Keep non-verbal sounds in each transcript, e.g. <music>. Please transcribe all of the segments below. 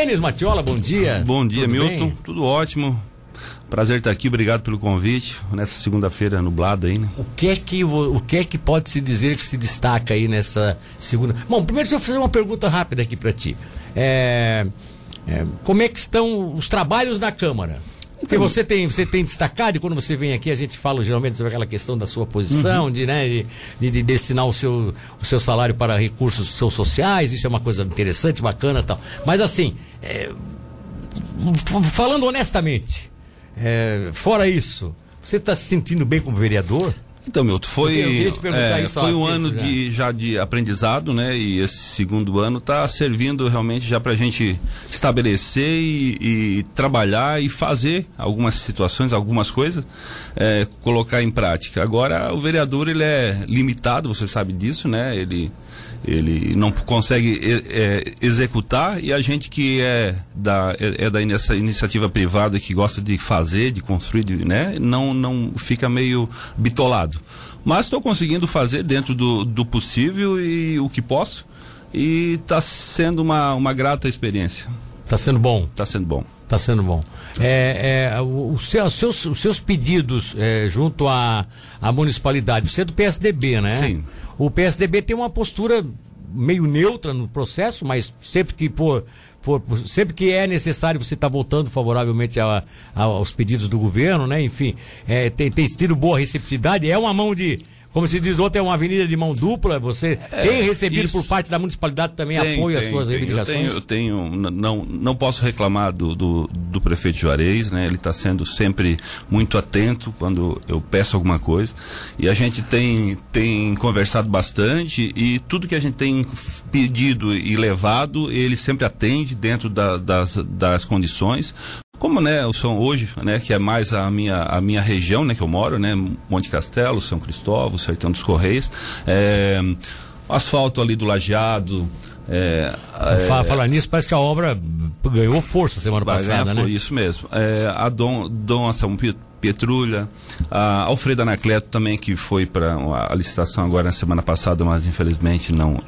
Denis Matiola, bom dia. Bom dia, Tudo Milton. Bem? Tudo ótimo. Prazer estar aqui, obrigado pelo convite nessa segunda-feira nublada aí, né? O que é que o que é que pode se dizer que se destaca aí nessa segunda? Bom, primeiro deixa eu fazer uma pergunta rápida aqui para ti. É, é, como é que estão os trabalhos da Câmara? Porque então, você tem, você tem destacado, e quando você vem aqui, a gente fala geralmente sobre aquela questão da sua posição, uhum. de, né, de, de, de, destinar o seu, o seu salário para recursos seus sociais, isso é uma coisa interessante, bacana tal. Mas assim, é, falando honestamente, é, fora isso, você está se sentindo bem como vereador? Então, Milton, foi, é, foi um ano já. de, já de aprendizado, né? E esse segundo ano está servindo realmente já para a gente estabelecer e, e, trabalhar e fazer algumas situações, algumas coisas, é, colocar em prática. Agora, o vereador ele é limitado, você sabe disso, né? Ele ele não consegue é, executar e a gente que é da é, é da essa iniciativa privada que gosta de fazer de construir de, né não não fica meio bitolado. Mas estou conseguindo fazer dentro do, do possível e o que posso. E está sendo uma, uma grata experiência. Está sendo bom? Está sendo bom. Está sendo bom. É, é, os, seus, os seus pedidos é, junto à, à municipalidade, você é do PSDB, né? Sim. O PSDB tem uma postura meio neutra no processo, mas sempre que for, for sempre que é necessário você estar tá voltando favoravelmente a, a, aos pedidos do governo, né? Enfim, é, tem, tem tido boa receptividade. É uma mão de como se diz outro, é uma avenida de mão dupla. Você é, tem recebido isso. por parte da municipalidade também tem, apoio tem, às suas tem. reivindicações? Eu tenho, eu tenho não, não posso reclamar do, do, do prefeito Juarez, né? Ele está sendo sempre muito atento quando eu peço alguma coisa. E a gente tem, tem conversado bastante e tudo que a gente tem pedido e levado, ele sempre atende dentro da, das, das condições como né, o São hoje, né, que é mais a minha, a minha região, né, que eu moro, né, Monte Castelo, São Cristóvão, Sertão dos Correios, é, asfalto ali do Lajeado, é, é, Falar nisso, parece que a obra ganhou força semana passada, né? Foi isso mesmo. É, a Dom, Dom São Petrulha, a Alfredo Anacleto também, que foi para a licitação agora na semana passada, mas infelizmente não,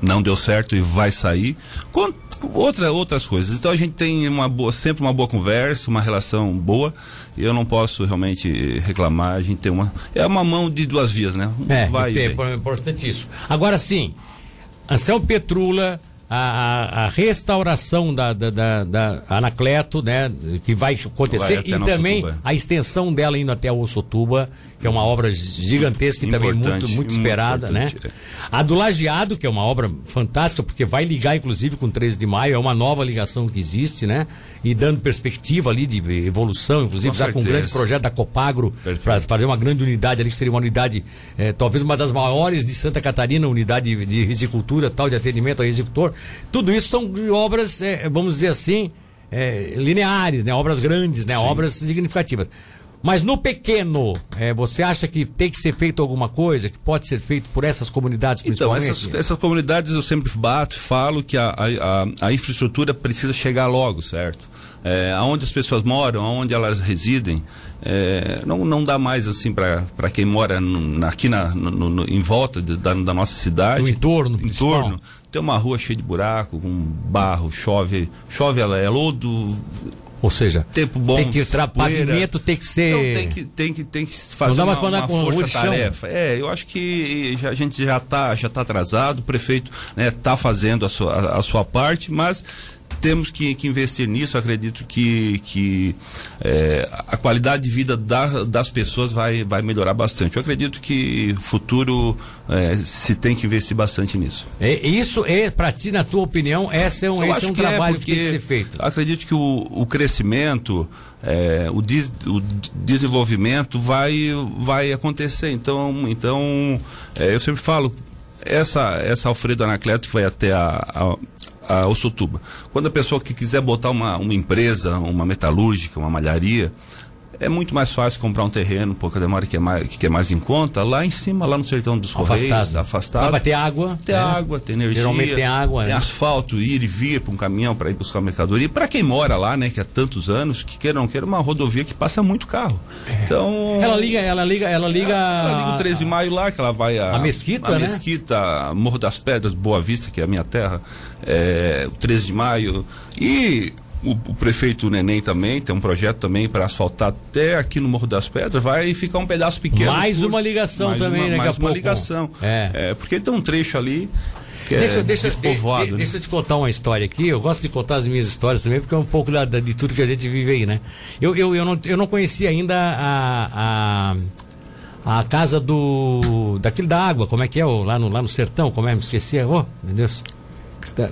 não deu certo e vai sair. Com, outra, outras coisas. Então a gente tem uma boa, sempre uma boa conversa, uma relação boa. E eu não posso realmente reclamar. A gente tem uma. É uma mão de duas vias, né? É, Vai é importante isso. Agora sim, Anselmo Petrula a, a, restauração da, da, da, da, Anacleto, né, que vai acontecer, vai e também a extensão dela indo até o Sotuba, que é uma obra gigantesca e também muito, muito esperada, muito né? É. A do Lajeado, que é uma obra fantástica, porque vai ligar inclusive com 13 de maio, é uma nova ligação que existe, né? E dando perspectiva ali de evolução, inclusive com já com um grande projeto da Copagro para fazer uma grande unidade ali, que seria uma unidade, é, talvez uma das maiores de Santa Catarina, unidade de, risicultura, tal, de atendimento ao executor. Tudo isso são obras, é, vamos dizer assim, é, lineares, né? Obras grandes, né? Sim. Obras significativas. Mas no pequeno, é, você acha que tem que ser feito alguma coisa, que pode ser feito por essas comunidades então, principalmente? Então, essas, essas comunidades eu sempre bato e falo que a, a, a, infraestrutura precisa chegar logo, certo? É, aonde as pessoas moram, aonde elas residem, é, não, não dá mais assim para quem mora no, aqui na, no, no, em volta de, da, da, nossa cidade. No entorno, no entorno. Tem uma rua cheia de buraco, com barro, chove, chove, ela é lodo. Ou seja, tempo bom, tem que tra... pavimento tem que ser. Não, tem que tem que tem que fazer uma, uma força-tarefa. É, eu acho que já, a gente já está já tá atrasado. O prefeito né, tá fazendo a sua, a, a sua parte, mas temos que, que, investir nisso. Acredito que, que é, a qualidade de vida da, das pessoas vai, vai melhorar bastante. Eu acredito que futuro é, se tem que investir bastante nisso. É, isso é, para ti, na tua opinião, esse é um, esse é um que é, trabalho que tem que ser feito. Acredito que o, o crescimento, é, o, des, o, desenvolvimento vai, vai acontecer. Então, então é, eu sempre falo, essa, essa Alfredo Anacleto que vai até a, a a Ossotuba. Quando a pessoa que quiser botar uma, uma empresa, uma metalúrgica, uma malharia, é muito mais fácil comprar um terreno, pouca demora que é mais, que é mais em conta, lá em cima, lá no sertão dos Correios, afastado. Lá vai ter água. Tem é. água, tem energia. Geralmente tem água. Tem né? asfalto, ir e vir para um caminhão para ir buscar mercadoria. Para quem mora lá, né, que há tantos anos, que queira ou não queira, uma rodovia que passa muito carro. É. Então. Ela liga, ela liga, ela liga. Ela, ela liga o 13 de maio lá, que ela vai a. A Mesquita, a né? Mesquita, Morro das Pedras, Boa Vista, que é a minha terra. É, o 13 de maio. E o, o, prefeito Neném também tem um projeto também para asfaltar até aqui no Morro das Pedras. Vai ficar um pedaço pequeno. Mais por, uma ligação mais também, né? Mais uma ligação. É. é. Porque tem um trecho ali. Que deixa, é deixa, despovoado, de, né? deixa eu te contar uma história aqui. Eu gosto de contar as minhas histórias também, porque é um pouco da, da, de tudo que a gente vive aí, né? Eu, eu, eu, não, eu não conhecia ainda a, a, a casa do. daquele da água, como é que é? Lá no, lá no sertão, como é? Me esqueci. Oh, meu Deus.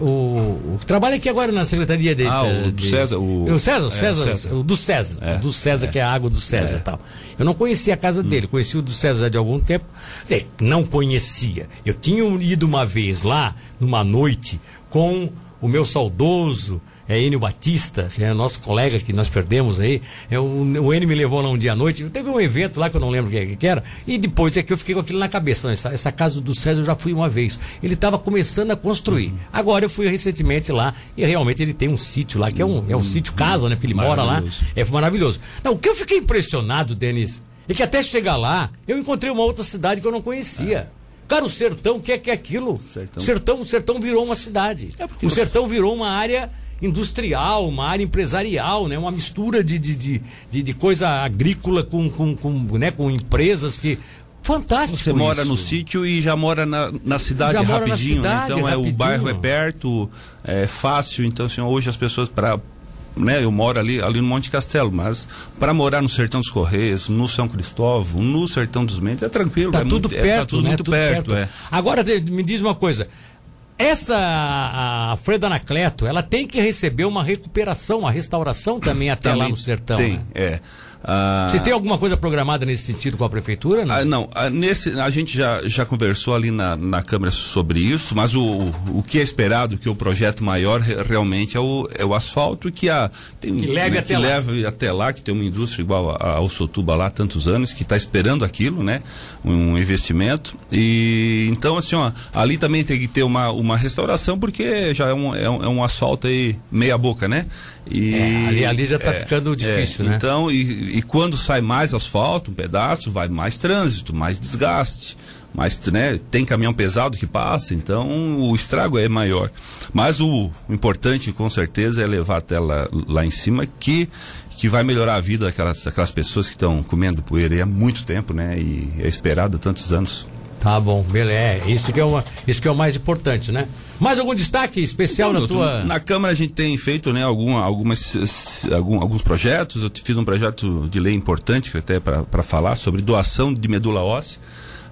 O, o trabalha aqui agora na Secretaria de. Ah, o de, César. O, o César, é, César, César, o do César. É, do César, é, que é a água do César e é. tal. Eu não conhecia a casa hum. dele, conheci o do César de algum tempo. Não conhecia. Eu tinha ido uma vez lá, numa noite, com o meu saudoso é Enio Batista, que é nosso colega que nós perdemos aí. É, o, o Enio me levou lá um dia à noite. Teve um evento lá que eu não lembro o que, que, era. E depois é que eu fiquei com aquilo na cabeça. Essa, essa casa do César eu já fui uma vez. Ele estava começando a construir. Agora eu fui recentemente lá e realmente ele tem um sítio lá, que é um, é um uhum. sítio casa, né? Porque ele mora lá. É maravilhoso. Não, o que eu fiquei impressionado, Denis, é que até chegar lá, eu encontrei uma outra cidade que eu não conhecia. É. Cara, o sertão, o que é que é aquilo? Sertão. sertão, o sertão virou uma cidade. É o sertão virou uma área industrial, uma área empresarial, né? uma mistura de, de, de, de, coisa agrícola com, com, com, né? com empresas que Fantástico. Você mora isso. no sítio e já mora na, na cidade rapidinho. Na cidade, então rapidinho. é o bairro é perto, é fácil. Então assim, hoje as pessoas para né, eu moro ali, ali no Monte Castelo, mas para morar no Sertão dos Correios, no São Cristóvão, no Sertão dos Mendes, é tranquilo. Tá é tudo muito, perto, é, tá tudo né? muito tudo perto. perto. É. Agora me diz uma coisa, essa a Freda Anacleto, ela tem que receber uma recuperação, uma restauração também até também lá no sertão. Tem, né? é. Ah, Você tem alguma coisa programada nesse sentido com a prefeitura? Não, ah, não ah, nesse, a gente já, já conversou ali na, na Câmara sobre isso, mas o, o que é esperado, que o projeto maior realmente é o, é o asfalto que, a, tem, que leve, né, até, que lá. leve até lá, que tem uma indústria igual ao Sotuba lá há tantos anos, que está esperando aquilo, né? Um investimento. E então, assim, ó, ali também tem que ter uma, uma restauração, porque já é um, é um, é um asfalto aí meia boca, né? E, é, ali, ali já está é, ficando é, difícil, né? Então, e, e, quando sai mais asfalto, um pedaço, vai mais trânsito, mais desgaste. Mas né, tem caminhão pesado que passa, então o estrago é maior. Mas o, o importante, com certeza, é levar até lá, lá em cima que que vai melhorar a vida daquelas, daquelas pessoas que estão comendo poeira há muito tempo, né? E é esperado há tantos anos. Tá bom, beleza. É, isso que é, uma, isso que é o mais importante, né? Mais algum destaque especial então, na tua. Na Câmara a gente tem feito né, algum, algumas, algum, alguns projetos. Eu fiz um projeto de lei importante até para falar sobre doação de medula óssea.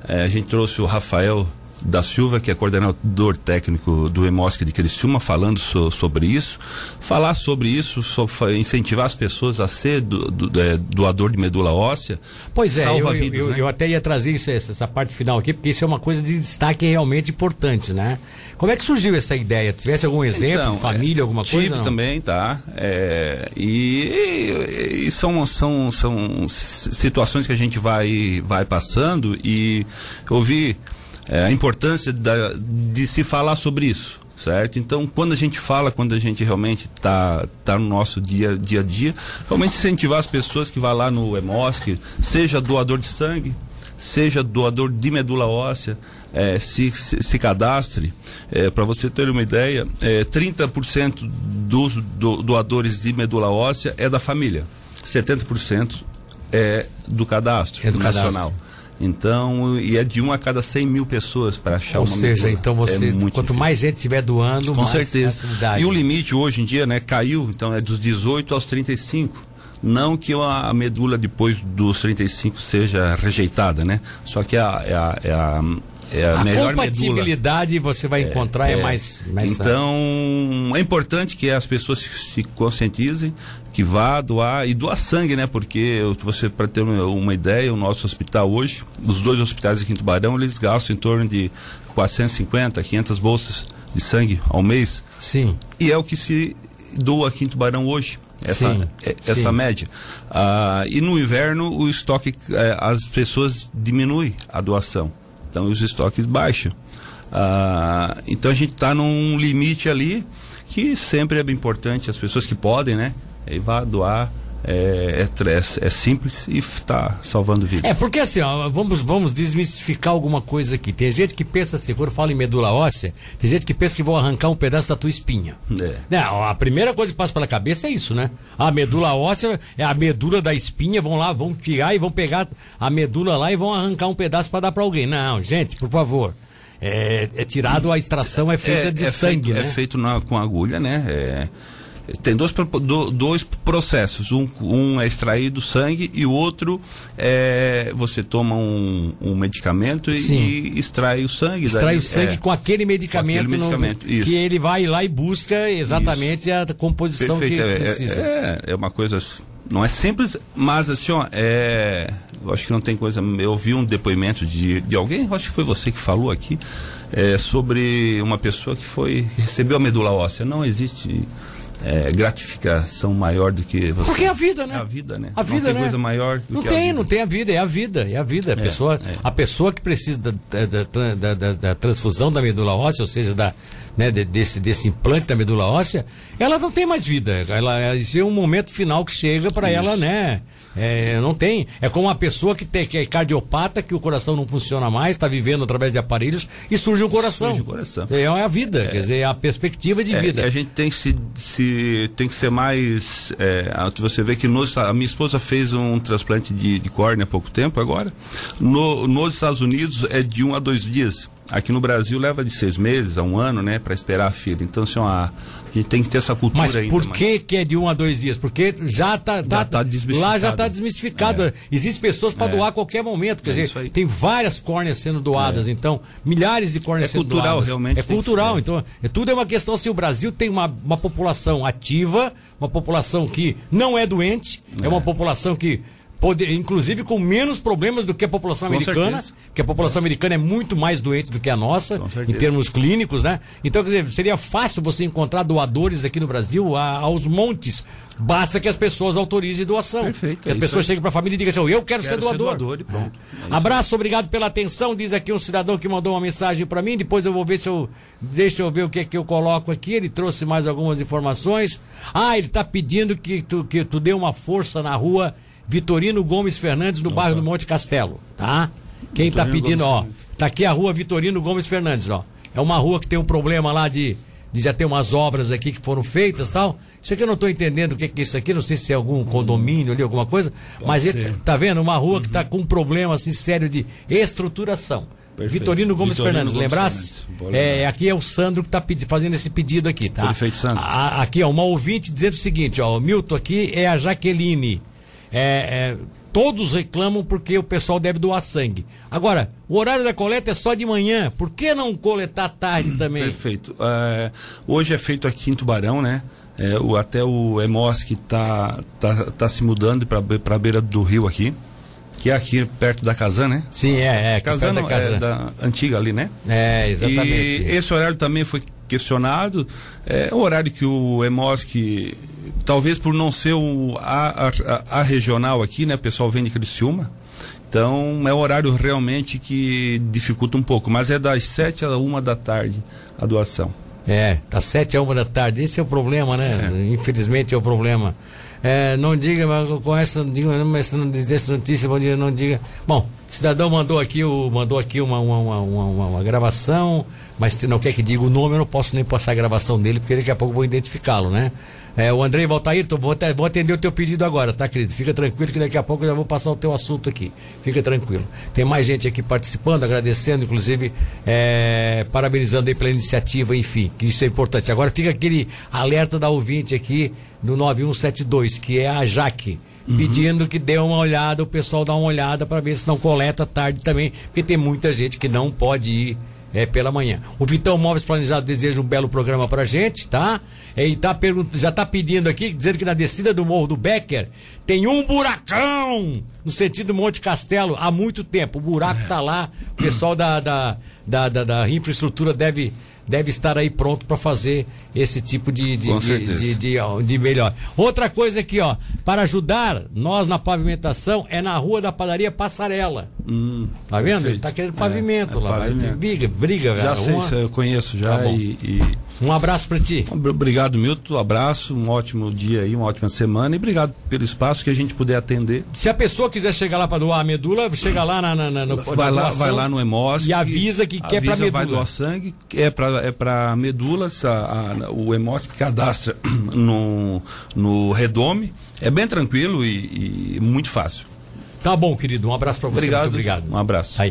É, a gente trouxe o Rafael da Silva, que é coordenador técnico do EMOSC de Criciúma, falando so, sobre isso. Falar sobre isso, sobre incentivar as pessoas a ser do, do, é, doador de medula óssea. Pois é, eu, vidas, eu, né? eu, até ia trazer isso, essa, parte final aqui, porque isso é uma coisa de destaque realmente importante, né? Como é que surgiu essa ideia? Tivesse algum exemplo, então, família, é, alguma coisa? Tipo também, tá? É, e, e, são, são, são situações que a gente vai, vai passando e ouvir é, a importância da, de se falar sobre isso, certo? Então, quando a gente fala, quando a gente realmente está tá no nosso dia, dia a dia, realmente incentivar as pessoas que vão lá no EMOSC, seja doador de sangue, seja doador de medula óssea, é, se, se, se, cadastre. É, Para você ter uma ideia, é, 30% dos do, doadores de medula óssea é da família, 70% é do cadastro é do nacional. Cadastro. Então, e é de um a cada 100 mil pessoas para achar Ou uma seja, medula. então você, é quanto difícil. mais gente estiver doando, Com mais certeza. E o limite hoje em dia, né, caiu, então é dos 18 aos 35. Não que a medula depois dos 35 seja rejeitada, né? Só que é a, é a, é a é a, a melhor compatibilidade medula. você vai encontrar é, é mais, mais então é importante que as pessoas se, conscientizem que vá doar e doar sangue, né? Porque você para ter uma ideia, o nosso hospital hoje, os dois hospitais aqui em Tubarão, eles gastam em torno de 450, 500 bolsas de sangue ao mês. Sim. E é o que se doa aqui em Tubarão hoje. essa, sim, é, essa sim. média. Ah, e no inverno o estoque, é, as pessoas diminuem a doação. Então os estoques baixam. Ah, então a gente está num limite ali que sempre é importante, as pessoas que podem, né? E vá doar é, é, é, simples e está salvando vidas. É, porque assim, ó, vamos, vamos desmistificar alguma coisa aqui. Tem gente que pensa assim, quando fala em medula óssea, tem gente que pensa que vão arrancar um pedaço da tua espinha. É. Não, a primeira coisa que passa pela cabeça é isso, né? A medula óssea é a medula da espinha, vão lá, vão tirar e vão pegar a medula lá e vão arrancar um pedaço para dar para alguém. Não, gente, por favor. É, é, tirado a extração é feita é, de é sangue, feito, é né? É feito na, com agulha, né? É, tem dois, dois processos. Um, um é extrair do sangue e o outro é você toma um, um medicamento e, e, extrai o sangue. Extrai o sangue é, com aquele medicamento, com aquele medicamento no, que ele vai lá e busca exatamente isso. a composição Perfeito. que é, precisa. É, é, uma coisa não é simples, mas assim, ó, é, eu acho que não tem coisa. Eu vi um depoimento de, de alguém, acho que foi você que falou aqui, é, sobre uma pessoa que foi recebeu a medula óssea. Não existe é, gratificação maior do que você. Porque é a vida, né? É a vida, né? A vida, não tem né? coisa maior do não que tem, a não tem a vida, é a vida, é a vida. A, é, pessoa, é. a pessoa que precisa da, da, da, da, transfusão da medula óssea, ou seja, da, né, desse, desse implante da medula óssea, ela não tem mais vida. Ela, isso é um momento final que chega para ela, né? É, não tem. É como uma pessoa que, tem, que é cardiopata, que o coração não funciona mais, está vivendo através de aparelhos e surge o coração. Surge o coração. É, é a vida, é, quer dizer, é a perspectiva de é, vida. A gente tem que, se, se tem que ser mais. É, você vê que nos, a minha esposa fez um transplante de, de córnea há pouco tempo agora. No, nos Estados Unidos é de um a dois dias. Aqui no Brasil leva de seis meses a um ano, né, para esperar a filha. Então, assim, a, a gente tem que ter essa cultura Mas ainda. por que, que é de um a dois dias? Porque já está tá, tá, tá lá já está desmistificado. É. Existem pessoas para é. doar a qualquer momento. Quer é dizer, tem várias córneas sendo doadas, é. então, milhares de córneas é sendo cultural, doadas. Realmente é cultural, então, é, tudo é uma questão se assim, o Brasil tem uma, uma população ativa, uma população que não é doente, é uma população que Poder, inclusive com menos problemas do que a população com americana, certeza. que a população é. americana é muito mais doente do que a nossa, em termos clínicos, né? Então, quer dizer, seria fácil você encontrar doadores aqui no Brasil a, aos montes. Basta que as pessoas autorizem doação. Perfeito. Que as é pessoas cheguem para a família e digam assim, eu quero, quero ser doador. Ser doador e pronto. É Abraço, obrigado pela atenção. Diz aqui um cidadão que mandou uma mensagem para mim. Depois eu vou ver se eu. Deixa eu ver o que, que eu coloco aqui. Ele trouxe mais algumas informações. Ah, ele está pedindo que tu, que tu dê uma força na rua Vitorino Gomes Fernandes, no bairro do Monte Castelo, tá? Quem está pedindo, Gomes ó, tá aqui a rua Vitorino Gomes Fernandes, ó. É uma rua que tem um problema lá de, de já ter umas obras aqui que foram feitas tal. Isso aqui eu não estou entendendo o que, que é isso aqui, não sei se é algum condomínio ali, alguma coisa, Pode mas ele, tá vendo? Uma rua uhum. que está com um problema assim sério de estruturação. Perfeito. Vitorino Gomes Vitorino Fernandes, Gomes lembrasse? Fernandes. É, aqui é o Sandro que está fazendo esse pedido aqui, tá? Perfeito, Sandro. A, aqui, ó, uma ouvinte dizendo o seguinte, ó, o Milton aqui é a Jaqueline é, é, todos reclamam porque o pessoal deve doar sangue. Agora, o horário da coleta é só de manhã, por que não coletar tarde <clears throat> também? Perfeito. É, hoje é feito aqui em Tubarão, né? É, o, até o EMOS que está tá, tá se mudando para a beira do rio aqui, que é aqui perto da Casan, né? Sim, é. é Casan, da, é da antiga ali, né? É, exatamente. E esse horário também foi questionado. É o horário que o EMOSC, talvez por não ser o, a, a, a regional aqui, né? O pessoal vem de Criciúma. Então é um horário realmente que dificulta um pouco, mas é das 7 a 1 da tarde a doação. É, das 7 a 1 da tarde. Esse é o problema, né? É. Infelizmente é o problema. É, não diga, mas com essa, não diga, mas essa notícia, bom dia, não diga. Bom, o cidadão mandou aqui, o, mandou aqui uma, uma, uma, uma, uma gravação, mas não quer que diga o nome, eu não posso nem passar a gravação dele, porque daqui a pouco eu vou identificá-lo, né? É, o Andrei Valtair, vou, vou atender o teu pedido agora, tá, querido? Fica tranquilo que daqui a pouco eu já vou passar o teu assunto aqui. Fica tranquilo. Tem mais gente aqui participando, agradecendo, inclusive, é, parabenizando aí pela iniciativa, enfim, que isso é importante. Agora fica aquele alerta da ouvinte aqui do 9172, que é a Jaque uhum. pedindo que dê uma olhada, o pessoal dá uma olhada para ver se não coleta tarde também, porque tem muita gente que não pode ir é, pela manhã. O Vitão Móveis Planejado deseja um belo programa pra gente, tá? E tá já está pedindo aqui, dizendo que na descida do Morro do Becker tem um buracão no sentido Monte Castelo há muito tempo. O buraco está lá, o pessoal da, da, da, da, da infraestrutura deve deve estar aí pronto para fazer esse tipo de, de, de, de, de, melhor. Outra coisa aqui, ó, para ajudar nós na pavimentação é na rua da padaria Passarela. Hum, tá vendo? Perfeito. Tá querendo pavimento é, é lá. Pavimento. Briga, briga, Já sei, uma... eu conheço já tá e, e, Um abraço para ti. Obrigado, Milton. Um abraço, um ótimo dia aí, uma ótima semana e obrigado pelo espaço que a gente puder atender. Se a pessoa quiser chegar lá para doar a medula, chega lá na, na, na no, vai lá, vai lá no Hemosc e avisa que quer para medula. vai doar sangue, é para é para medula, a, a, o Hemosc cadastra <clears throat> no no Redome, é bem tranquilo e, e muito fácil. Tá bom, querido. Um abraço para você. Obrigado. Muito obrigado. Um abraço. Aí.